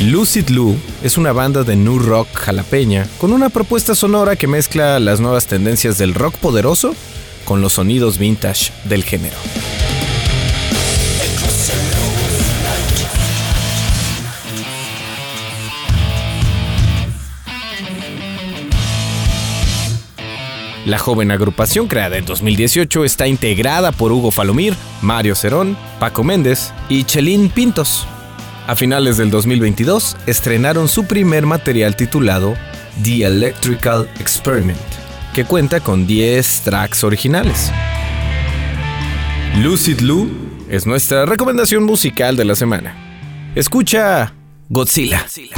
Lucid Lou es una banda de new rock jalapeña con una propuesta sonora que mezcla las nuevas tendencias del rock poderoso con los sonidos vintage del género. La joven agrupación creada en 2018 está integrada por Hugo Falomir, Mario Cerón, Paco Méndez y Chelín Pintos. A finales del 2022 estrenaron su primer material titulado The Electrical Experiment, que cuenta con 10 tracks originales. Lucid Lou es nuestra recomendación musical de la semana. Escucha Godzilla. Godzilla's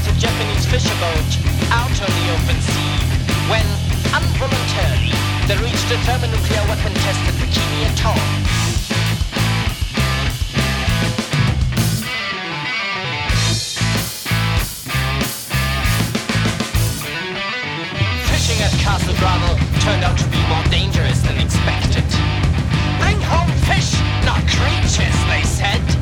with a Japanese fisher boat out on the open sea when, involuntarily, they reached a thermonuclear weapon test at Bikini Atoll. Fishing at Castle Gravel turned out to be more dangerous than expected. Bring home fish, not creatures, they said.